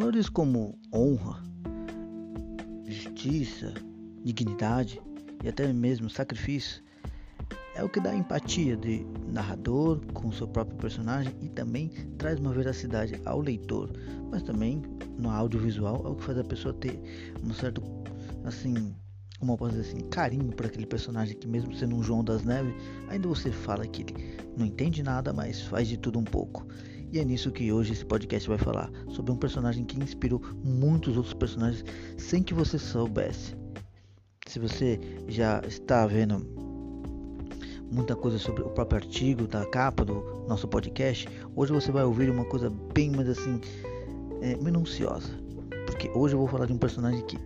Valores como honra, justiça, dignidade e até mesmo sacrifício é o que dá empatia de narrador com seu próprio personagem e também traz uma veracidade ao leitor, mas também no audiovisual é o que faz a pessoa ter um certo assim, como eu posso dizer assim, carinho por aquele personagem que mesmo sendo um João das Neves, ainda você fala que ele não entende nada, mas faz de tudo um pouco. E é nisso que hoje esse podcast vai falar, sobre um personagem que inspirou muitos outros personagens sem que você soubesse. Se você já está vendo muita coisa sobre o próprio artigo da capa do nosso podcast, hoje você vai ouvir uma coisa bem mais assim é, minuciosa, porque hoje eu vou falar de um personagem que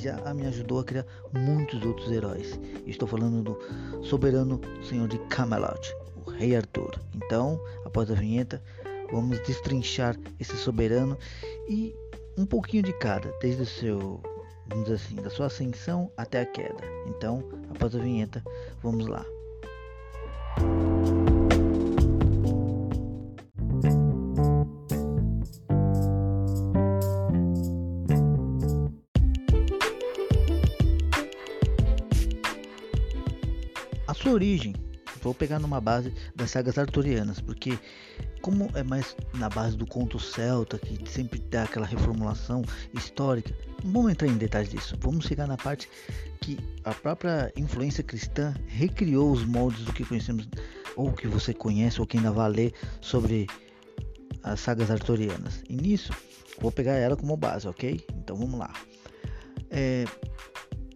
já me ajudou a criar muitos outros heróis. Estou falando do soberano senhor de Camelot, o Rei Arthur. Então, após a vinheta, vamos destrinchar esse soberano e um pouquinho de cada, desde o seu, vamos dizer assim, da sua ascensão até a queda. Então, após a vinheta, vamos lá. Vou pegar numa base das sagas arturianas, porque como é mais na base do conto celta, que sempre dá aquela reformulação histórica, não vamos entrar em detalhes disso. Vamos chegar na parte que a própria influência cristã recriou os moldes do que conhecemos, ou que você conhece, ou que ainda vai ler sobre as sagas arturianas. E nisso, vou pegar ela como base, ok? Então vamos lá. É,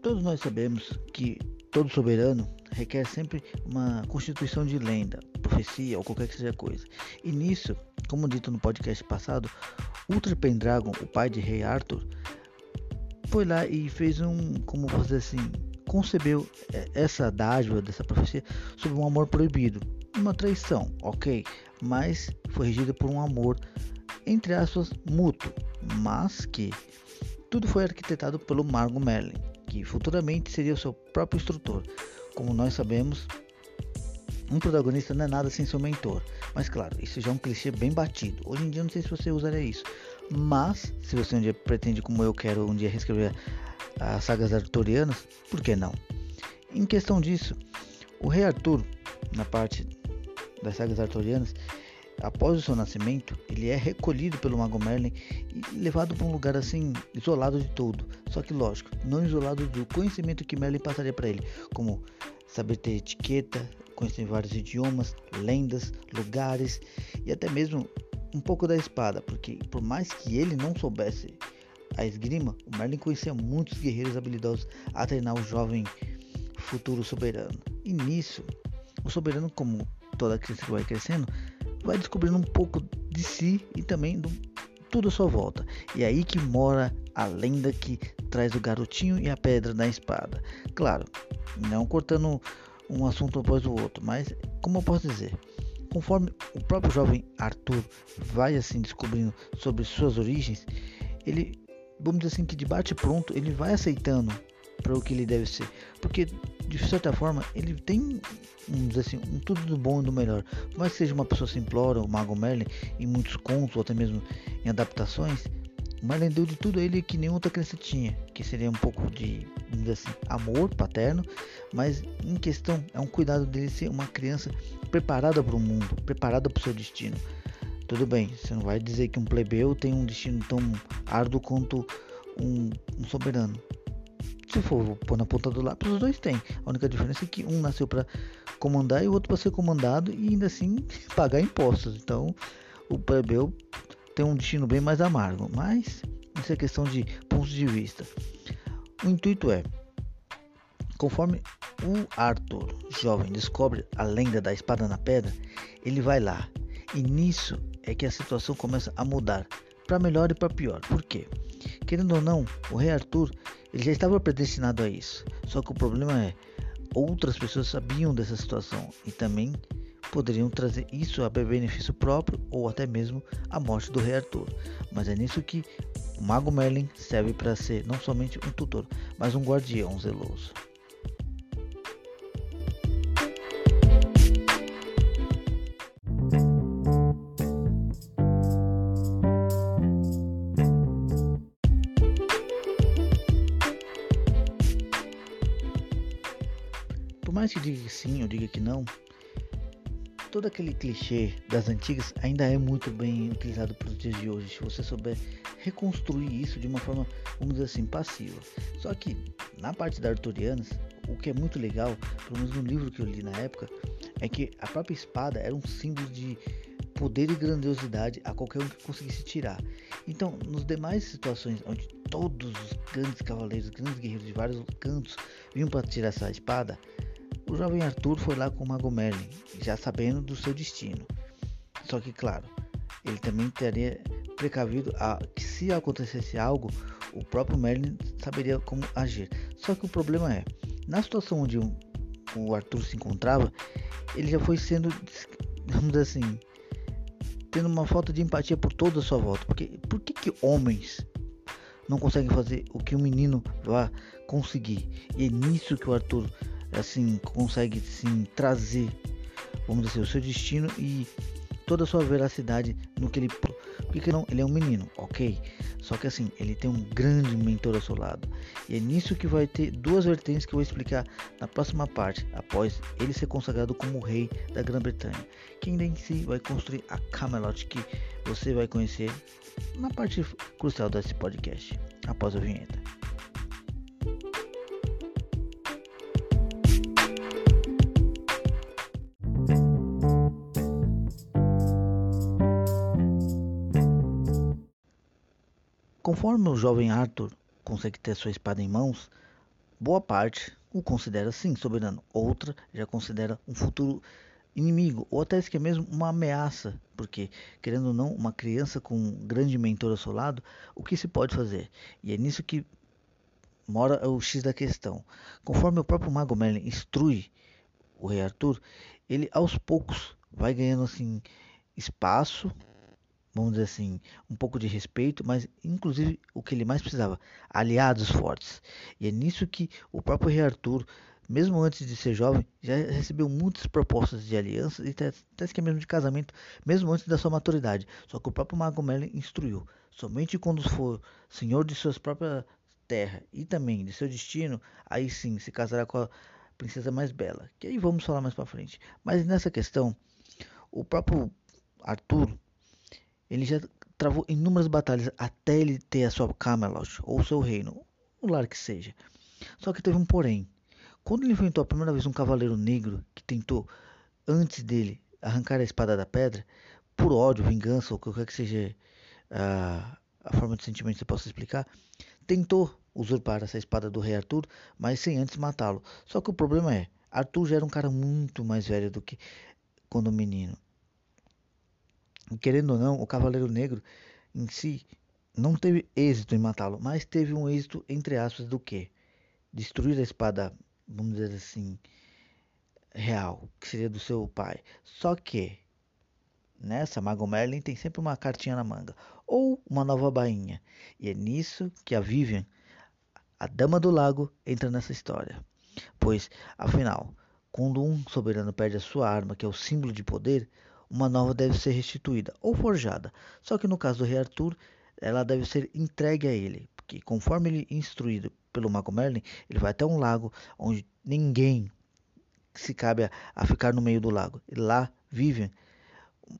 todos nós sabemos que todo soberano requer sempre uma constituição de lenda, profecia ou qualquer que seja coisa. E nisso, como dito no podcast passado, Ultra Pendragon, o pai de Rei Arthur, foi lá e fez um, como vou dizer assim, concebeu essa dádiva dessa profecia sobre um amor proibido, uma traição, ok, mas foi regida por um amor entre aspas mútuo, mas que tudo foi arquitetado pelo Margot Merlin, que futuramente seria o seu próprio instrutor. Como nós sabemos, um protagonista não é nada sem seu mentor. Mas claro, isso já é um clichê bem batido. Hoje em dia não sei se você usaria isso. Mas, se você um dia pretende, como eu quero, um dia reescrever as sagas arturianas, por que não? Em questão disso, o rei Arthur, na parte das sagas arturianas, após o seu nascimento, ele é recolhido pelo Mago Merlin e levado para um lugar assim, isolado de tudo. Só que lógico, não isolado do conhecimento que Merlin passaria para ele, como saber ter etiqueta, conhecer vários idiomas, lendas, lugares e até mesmo um pouco da espada, porque por mais que ele não soubesse a esgrima, o Merlin conhecia muitos guerreiros habilidosos a treinar o jovem futuro soberano. E nisso, o soberano, como toda criança que vai crescendo, vai descobrindo um pouco de si e também do tudo à sua volta. E é aí que mora a lenda que traz o garotinho e a pedra da espada. Claro, não cortando um assunto após o outro, mas como eu posso dizer, conforme o próprio jovem Arthur vai assim descobrindo sobre suas origens, ele, vamos dizer assim, que de bate pronto, ele vai aceitando para o que ele deve ser, porque de certa forma ele tem vamos assim, um tudo do bom e do melhor. Por mais que seja uma pessoa simplória, o Mago Merlin, em muitos contos ou até mesmo em adaptações, Merlin deu de tudo a ele que nenhuma outra criança tinha, que seria um pouco de, assim, amor paterno, mas em questão é um cuidado dele ser uma criança preparada para o mundo, preparada para o seu destino. Tudo bem, você não vai dizer que um plebeu tem um destino tão árduo quanto um, um soberano. Se for pôr na ponta do lápis, os dois têm. A única diferença é que um nasceu para comandar e o outro para ser comandado e ainda assim pagar impostos. Então, o plebeu tem um destino bem mais amargo, mas isso é questão de pontos de vista. O intuito é, conforme o Arthur, jovem, descobre a lenda da espada na pedra, ele vai lá. E nisso é que a situação começa a mudar, para melhor e para pior. Por quê? Querendo ou não, o rei Arthur ele já estava predestinado a isso. Só que o problema é outras pessoas sabiam dessa situação e também poderiam trazer isso a benefício próprio ou até mesmo a morte do rei Arthur. Mas é nisso que o mago Merlin serve para ser não somente um tutor, mas um guardião zeloso. Mais que diga que sim ou diga que não, todo aquele clichê das antigas ainda é muito bem utilizado para os dias de hoje, se você souber reconstruir isso de uma forma, vamos dizer assim, passiva. Só que na parte da Arturianas, o que é muito legal, pelo menos no livro que eu li na época, é que a própria espada era um símbolo de poder e grandiosidade a qualquer um que conseguisse tirar. Então, nos demais situações onde todos os grandes cavaleiros, grandes guerreiros de vários cantos vinham para tirar essa espada, o jovem Arthur foi lá com o Mago Merlin, já sabendo do seu destino. Só que, claro, ele também teria precavido a que se acontecesse algo, o próprio Merlin saberia como agir. Só que o problema é, na situação onde o Arthur se encontrava, ele já foi sendo, vamos assim, tendo uma falta de empatia por toda a sua volta. Porque por que, que homens não conseguem fazer o que um menino vai conseguir? E é nisso que o Arthur assim consegue sim trazer, vamos dizer, o seu destino e toda a sua veracidade no que ele porque não, ele é um menino, ok? Só que assim, ele tem um grande mentor ao seu lado. E é nisso que vai ter duas vertentes que eu vou explicar na próxima parte, após ele ser consagrado como rei da Grã-Bretanha. Quem em si vai construir a Camelot que você vai conhecer na parte crucial desse podcast, após a vinheta. Conforme o jovem Arthur consegue ter sua espada em mãos, boa parte o considera sim soberano, outra já considera um futuro inimigo, ou até que é mesmo uma ameaça, porque, querendo ou não, uma criança com um grande mentor ao seu lado, o que se pode fazer? E é nisso que mora o X da questão. Conforme o próprio Mago Merlin instrui o rei Arthur, ele aos poucos vai ganhando assim espaço vamos dizer assim, um pouco de respeito, mas inclusive o que ele mais precisava, aliados fortes. E é nisso que o próprio rei Arthur, mesmo antes de ser jovem, já recebeu muitas propostas de aliança e até que mesmo de casamento, mesmo antes da sua maturidade. Só que o próprio Mago Merlin instruiu, somente quando for senhor de suas próprias terras e também de seu destino, aí sim se casará com a princesa mais bela. Que aí vamos falar mais para frente. Mas nessa questão, o próprio Arthur ele já travou inúmeras batalhas até ele ter a sua Camelot, ou seu reino, o lar que seja. Só que teve um porém. Quando ele enfrentou a primeira vez um cavaleiro negro que tentou, antes dele, arrancar a espada da pedra, por ódio, vingança, ou qualquer que seja a, a forma de sentimento que você possa explicar, tentou usurpar essa espada do rei Arthur, mas sem antes matá-lo. Só que o problema é, Arthur já era um cara muito mais velho do que quando menino querendo ou não, o Cavaleiro Negro em si não teve êxito em matá-lo, mas teve um êxito entre aspas do que? Destruir a espada, vamos dizer assim, real, que seria do seu pai. Só que nessa Mago Merlin tem sempre uma cartinha na manga ou uma nova bainha. E é nisso que a Vivian, a dama do lago, entra nessa história. Pois, afinal, quando um soberano perde a sua arma, que é o símbolo de poder, uma nova deve ser restituída ou forjada. Só que no caso do rei Arthur, ela deve ser entregue a ele, porque conforme ele é instruído pelo Mago Merlin, ele vai até um lago onde ninguém se cabe a, a ficar no meio do lago. E lá Vivian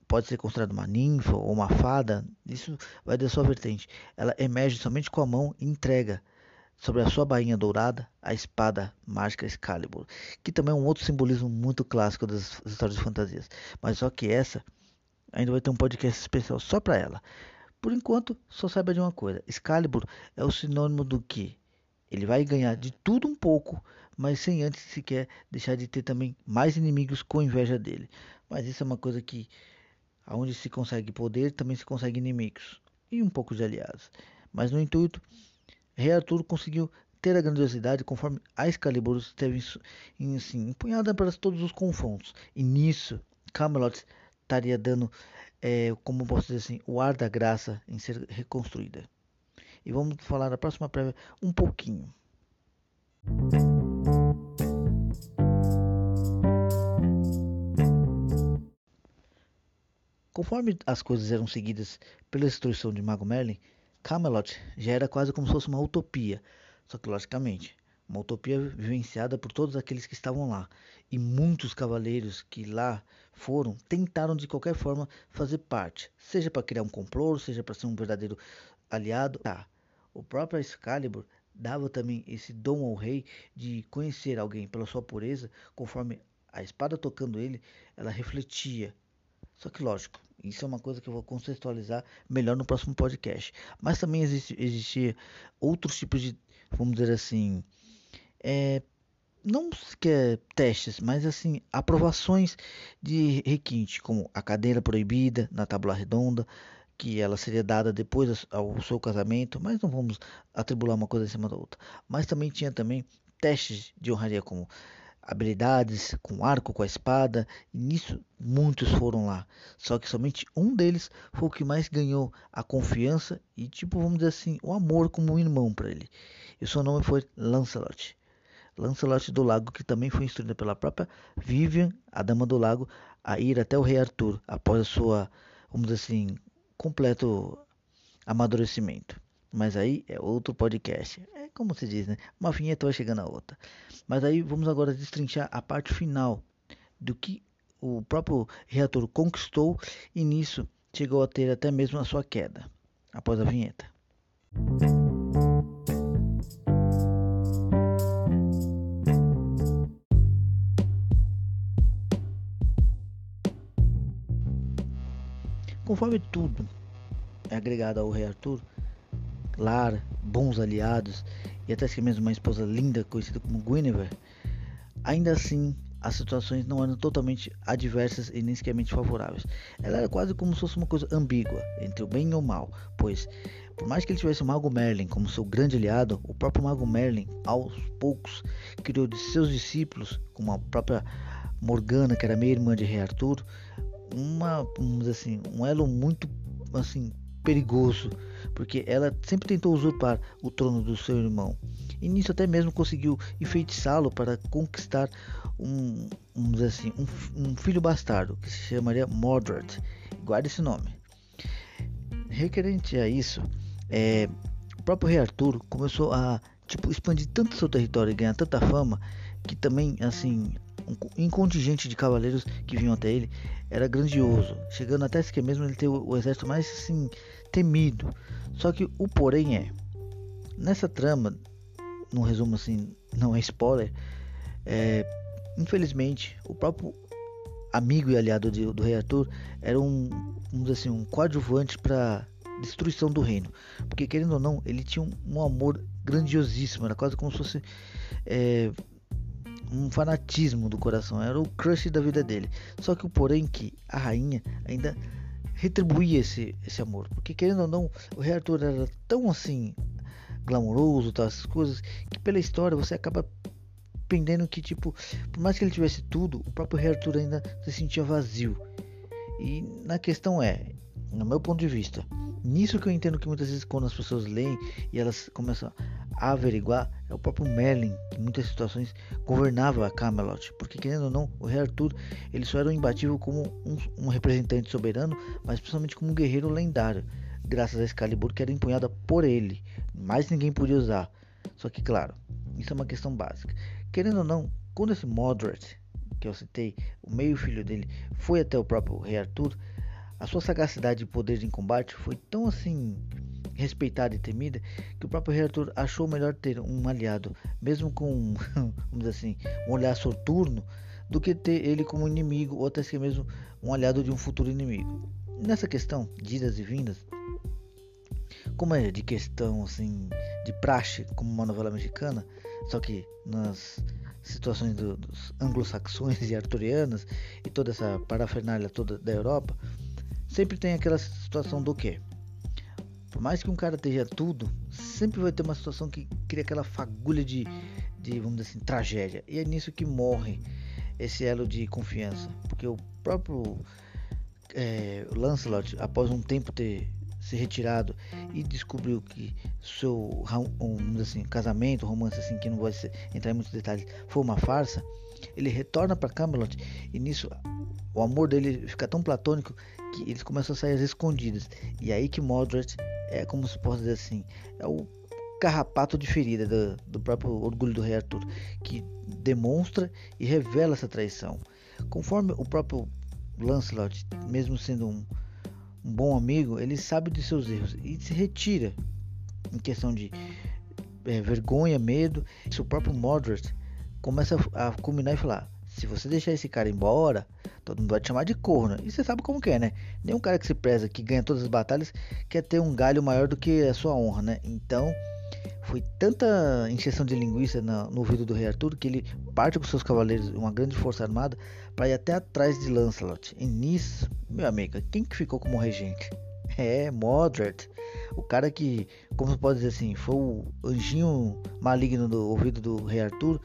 pode ser considerada uma ninfa ou uma fada, isso vai da sua vertente. Ela emerge somente com a mão e entrega sobre a sua bainha dourada a espada mágica Excalibur, que também é um outro simbolismo muito clássico das histórias de fantasias. Mas só que essa ainda vai ter um podcast especial só para ela. Por enquanto, só saiba de uma coisa: Excalibur é o sinônimo do que ele vai ganhar de tudo um pouco, mas sem antes sequer deixar de ter também mais inimigos com inveja dele. Mas isso é uma coisa que aonde se consegue poder, também se consegue inimigos e um pouco de aliados. Mas no intuito Rei Arthur conseguiu ter a grandiosidade conforme a Excalibur esteve assim, empunhada para todos os confrontos. E nisso, Camelot estaria dando, é, como posso dizer assim, o ar da graça em ser reconstruída. E vamos falar na próxima prévia um pouquinho. Conforme as coisas eram seguidas pela destruição de Mago Merlin, Camelot já era quase como se fosse uma utopia. Só que, logicamente, uma utopia vivenciada por todos aqueles que estavam lá. E muitos cavaleiros que lá foram tentaram de qualquer forma fazer parte, seja para criar um complô, seja para ser um verdadeiro aliado. Tá. O próprio Excalibur dava também esse dom ao rei de conhecer alguém pela sua pureza, conforme a espada tocando ele, ela refletia. Só que lógico, isso é uma coisa que eu vou contextualizar melhor no próximo podcast. Mas também existe, existia outros tipos de, vamos dizer assim, é, não sequer testes, mas assim, aprovações de requinte, como a cadeira proibida na tábua redonda, que ela seria dada depois ao seu casamento, mas não vamos atribular uma coisa em cima da outra. Mas também tinha também testes de honraria como habilidades com arco, com a espada, e nisso muitos foram lá. Só que somente um deles foi o que mais ganhou a confiança e tipo, vamos dizer assim, o amor como um irmão para ele. E o seu nome foi Lancelot. Lancelot do Lago, que também foi instruída pela própria Vivian, a Dama do Lago, a ir até o rei Arthur após a sua, vamos dizer assim, completo amadurecimento. Mas aí é outro podcast. É como se diz, né? Uma vinheta vai chegando a outra. Mas aí vamos agora destrinchar a parte final do que o próprio reator conquistou e nisso chegou a ter até mesmo a sua queda após a vinheta. Conforme tudo é agregado ao rei Arthur, lar, bons aliados e até mesmo uma esposa linda conhecida como Guinevere, ainda assim as situações não eram totalmente adversas e nem sequer favoráveis. Ela era quase como se fosse uma coisa ambígua entre o bem e o mal, pois por mais que ele tivesse o Mago Merlin como seu grande aliado, o próprio Mago Merlin, aos poucos, criou de seus discípulos, como a própria Morgana, que era meia irmã de Rei Arthur, uma, vamos assim, um elo muito assim perigoso, porque ela sempre tentou usurpar o trono do seu irmão. E nisso até mesmo conseguiu enfeitiçá-lo para conquistar um, um, assim, um, um, filho bastardo que se chamaria Mordred. Guarde esse nome. Requerente a isso, é, o próprio rei Arthur começou a tipo expandir tanto seu território e ganhar tanta fama que também assim um, contingente de cavaleiros que vinham até ele era grandioso, chegando até que mesmo ele ter o, exército mais assim temido. Só que o porém é, nessa trama, num resumo assim, não é spoiler, é, infelizmente o próprio amigo e aliado de, do rei Arthur era um, um, assim, um coadjuvante para destruição do reino, porque querendo ou não, ele tinha um, um amor grandiosíssimo, era quase como se fosse é, um fanatismo do coração, era o crush da vida dele. Só que o porém que a rainha ainda retribuía esse, esse amor, porque querendo ou não, o rei Arthur era tão assim glamouroso, essas coisas, que pela história você acaba pendendo que tipo, por mais que ele tivesse tudo, o próprio rei Arthur ainda se sentia vazio. E na questão é, no meu ponto de vista, nisso que eu entendo que muitas vezes quando as pessoas leem e elas começam a averiguar, é o próprio Merlin que em muitas situações governava a Camelot, porque querendo ou não, o rei Arthur ele só era um imbatível como um, um representante soberano, mas principalmente como um guerreiro lendário, graças a Excalibur que era empunhada por ele, mais ninguém podia usar. Só que claro, isso é uma questão básica. Querendo ou não, quando esse Modred que eu citei, o meio filho dele, foi até o próprio rei Arthur, a sua sagacidade e poder em combate foi tão assim respeitada e temida que o próprio rei Arthur achou melhor ter um aliado, mesmo com, vamos dizer assim, um olhar soturno, do que ter ele como inimigo ou até mesmo um aliado de um futuro inimigo. Nessa questão de idas e vindas, como é de questão assim de praxe, como uma novela mexicana, só que nas situações do, dos anglo-saxões e arturianas e toda essa parafernália toda da Europa, sempre tem aquela situação do que? Por mais que um cara esteja tudo, sempre vai ter uma situação que cria aquela fagulha de, de vamos dizer assim, tragédia. E é nisso que morre esse elo de confiança. Porque o próprio é, Lancelot, após um tempo ter se retirado e descobriu que seu um, assim, casamento, romance assim que não vai entrar em muitos detalhes, foi uma farsa, ele retorna para Camelot e nisso o amor dele fica tão platônico que eles começam a sair às escondidas. E aí que Mordred é como se possa dizer assim, é o carrapato de ferida do, do próprio orgulho do rei Arthur, que demonstra e revela essa traição. Conforme o próprio Lancelot, mesmo sendo um, um bom amigo, ele sabe de seus erros e se retira em questão de é, vergonha, medo. Seu próprio Mordred começa a, culminar e falar: se você deixar esse cara embora, todo mundo vai te chamar de corno. E você sabe como que é, né? Nenhum cara que se preza, que ganha todas as batalhas, quer ter um galho maior do que a sua honra, né? Então, foi tanta injeção de linguiça no, no ouvido do rei Arthur que ele parte com seus cavaleiros, uma grande força armada, para ir até atrás de Lancelot. E nisso, meu amigo, quem que ficou como regente? É, Modred. O cara que, como se pode dizer assim, foi o anjinho maligno do ouvido do rei Arthur,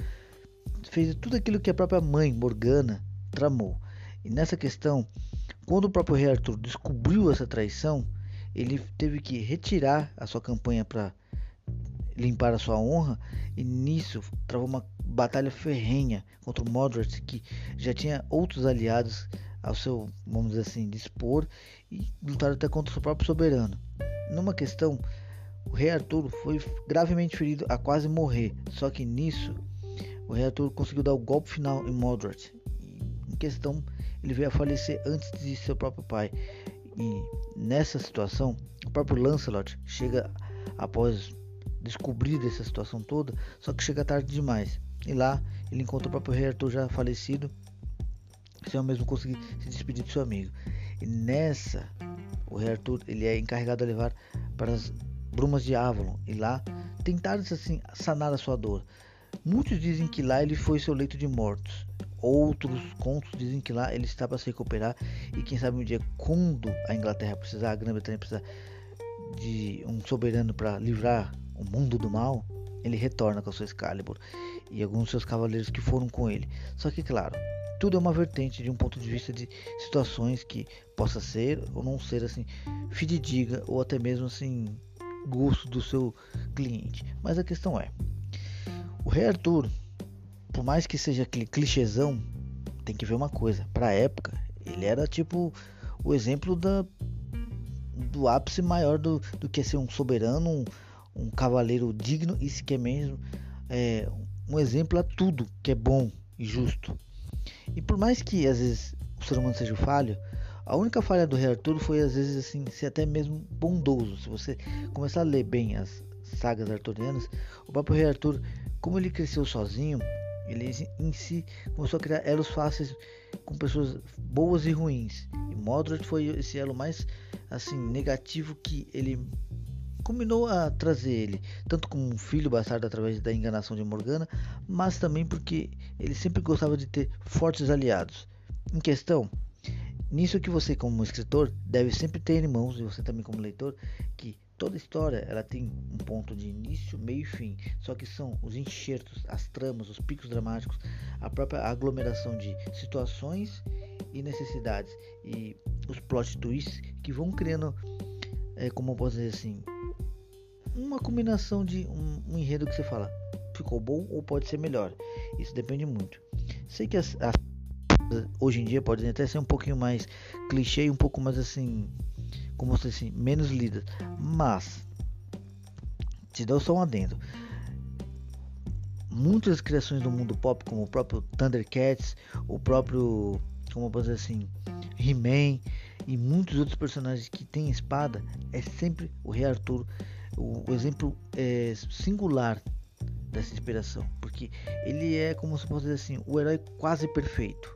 fez tudo aquilo que a própria mãe, Morgana, tramou. E nessa questão, quando o próprio rei Arthur descobriu essa traição, ele teve que retirar a sua campanha para limpar a sua honra e nisso travou uma batalha ferrenha contra o Modred que já tinha outros aliados ao seu, vamos dizer assim, dispor e lutaram até contra o seu próprio soberano. Numa questão, o rei Arthur foi gravemente ferido a quase morrer, só que nisso o rei Arthur conseguiu dar o golpe final em Modred. Em questão, ele veio a falecer antes de seu próprio pai. E nessa situação, o próprio Lancelot chega após descobrir dessa situação toda, só que chega tarde demais. E lá ele encontra o próprio rei Arthur já falecido, sem ao mesmo conseguir se despedir de seu amigo. E nessa, o rei Arthur ele é encarregado de levar para as brumas de Avalon e lá tentar assim sanar a sua dor. Muitos dizem que lá ele foi seu leito de mortos. Outros contos dizem que lá ele está para se recuperar e quem sabe um dia quando a Inglaterra precisar, a Grã-Bretanha precisar de um soberano para livrar o mundo do mal, ele retorna com a sua Excalibur e alguns seus cavaleiros que foram com ele. Só que, claro, tudo é uma vertente de um ponto de vista de situações que possa ser ou não ser assim fidedigna ou até mesmo assim gosto do seu cliente. Mas a questão é, o Rei Arthur, por mais que seja aquele clichêzão, tem que ver uma coisa. Para a época, ele era tipo o exemplo da do ápice maior do, do que ser um soberano, um, um cavaleiro digno e se quer mesmo é, um exemplo a tudo que é bom e justo. E por mais que às vezes o ser humano seja falho, a única falha do rei Arthur foi às vezes assim ser até mesmo bondoso. Se você começar a ler bem as sagas arturianas, o próprio rei Arthur, como ele cresceu sozinho, ele em si começou a criar elos fáceis com pessoas boas e ruins. E Modred foi esse elo mais assim negativo que ele combinou a trazer ele, tanto como um filho bastardo através da enganação de Morgana, mas também porque ele sempre gostava de ter fortes aliados. Em questão, nisso que você como escritor deve sempre ter em mãos, e você também como leitor, que toda história ela tem um ponto de início, meio e fim, só que são os enxertos, as tramas, os picos dramáticos, a própria aglomeração de situações e necessidades e os plot twists que vão criando, é, como eu posso dizer assim, uma combinação de um, um, enredo que você fala ficou bom ou pode ser melhor. Isso depende muito. Sei que as, as hoje em dia podem até ser um pouquinho mais clichê, um pouco mais assim, como você assim, menos lidas, mas te dou só um adendo. Muitas criações do mundo pop, como o próprio Thundercats, o próprio, como eu dizer assim, He-Man e muitos outros personagens que têm espada, é sempre o Rei Arthur o, o exemplo é, singular dessa inspiração, porque ele é como se fosse assim, o herói quase perfeito,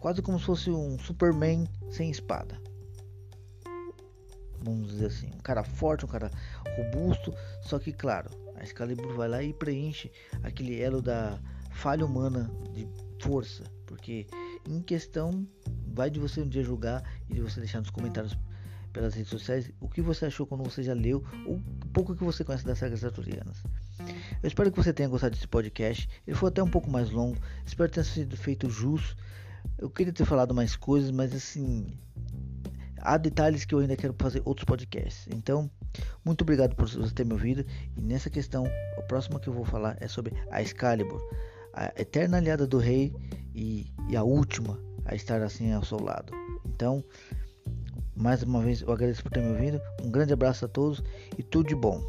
quase como se fosse um Superman sem espada. Vamos dizer assim, um cara forte, um cara robusto, só que claro, a Excalibur vai lá e preenche aquele elo da falha humana de força, porque em questão vai de você um dia julgar e de você deixar nos comentários pelas redes sociais o que você achou quando você já leu ou pouco que você conhece das sagas arturianas. Eu espero que você tenha gostado desse podcast. Ele foi até um pouco mais longo, espero ter sido feito jus. Eu queria ter falado mais coisas, mas assim, há detalhes que eu ainda quero fazer outros podcasts. Então, muito obrigado por você ter me ouvido. E nessa questão, a próxima que eu vou falar é sobre a Excalibur, a eterna aliada do rei e, e a última a estar assim ao seu lado. Então, mais uma vez eu agradeço por ter me ouvido. Um grande abraço a todos e tudo de bom.